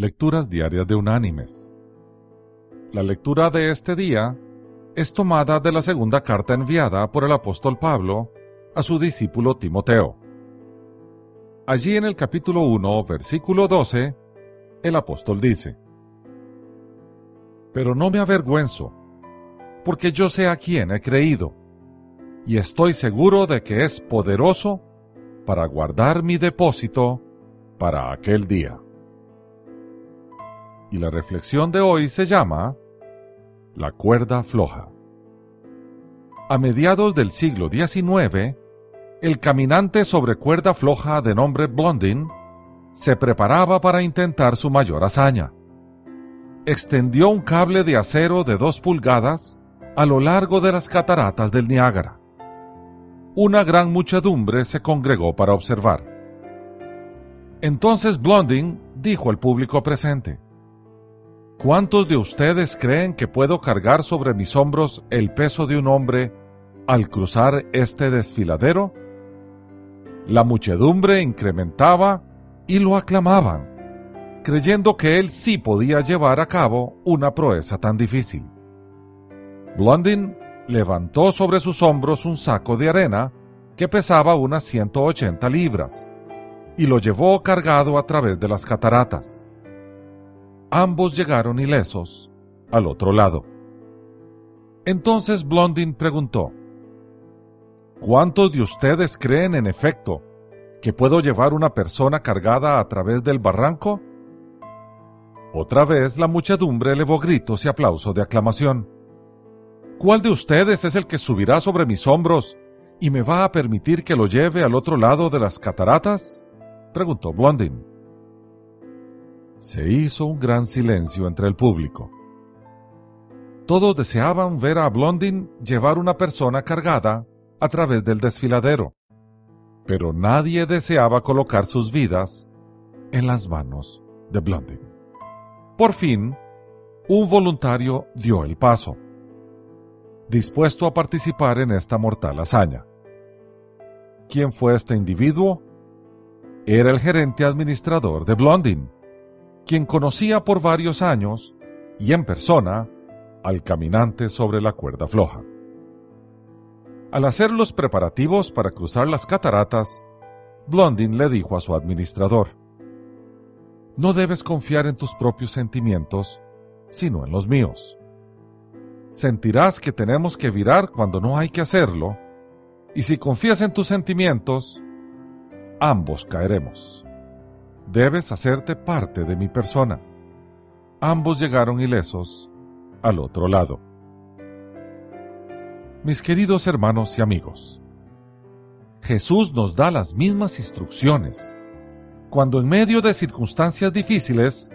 Lecturas Diarias de Unánimes. La lectura de este día es tomada de la segunda carta enviada por el apóstol Pablo a su discípulo Timoteo. Allí en el capítulo 1, versículo 12, el apóstol dice, Pero no me avergüenzo, porque yo sé a quién he creído, y estoy seguro de que es poderoso para guardar mi depósito para aquel día y la reflexión de hoy se llama La cuerda floja. A mediados del siglo XIX, el caminante sobre cuerda floja de nombre Blondin se preparaba para intentar su mayor hazaña. Extendió un cable de acero de dos pulgadas a lo largo de las cataratas del Niágara. Una gran muchedumbre se congregó para observar. Entonces Blondin dijo al público presente, ¿Cuántos de ustedes creen que puedo cargar sobre mis hombros el peso de un hombre al cruzar este desfiladero? La muchedumbre incrementaba y lo aclamaban, creyendo que él sí podía llevar a cabo una proeza tan difícil. Blondin levantó sobre sus hombros un saco de arena que pesaba unas 180 libras y lo llevó cargado a través de las cataratas ambos llegaron ilesos al otro lado. Entonces Blondin preguntó, ¿Cuántos de ustedes creen en efecto que puedo llevar una persona cargada a través del barranco? Otra vez la muchedumbre elevó gritos y aplauso de aclamación. ¿Cuál de ustedes es el que subirá sobre mis hombros y me va a permitir que lo lleve al otro lado de las cataratas? preguntó Blondin. Se hizo un gran silencio entre el público. Todos deseaban ver a Blondin llevar una persona cargada a través del desfiladero, pero nadie deseaba colocar sus vidas en las manos de Blondin. Por fin, un voluntario dio el paso, dispuesto a participar en esta mortal hazaña. ¿Quién fue este individuo? Era el gerente administrador de Blondin, quien conocía por varios años y en persona al caminante sobre la cuerda floja. Al hacer los preparativos para cruzar las cataratas, Blondin le dijo a su administrador, No debes confiar en tus propios sentimientos, sino en los míos. Sentirás que tenemos que virar cuando no hay que hacerlo, y si confías en tus sentimientos, ambos caeremos debes hacerte parte de mi persona. Ambos llegaron ilesos al otro lado. Mis queridos hermanos y amigos, Jesús nos da las mismas instrucciones cuando en medio de circunstancias difíciles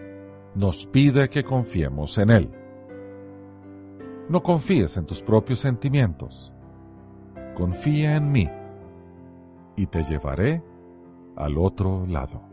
nos pide que confiemos en Él. No confíes en tus propios sentimientos, confía en mí y te llevaré al otro lado.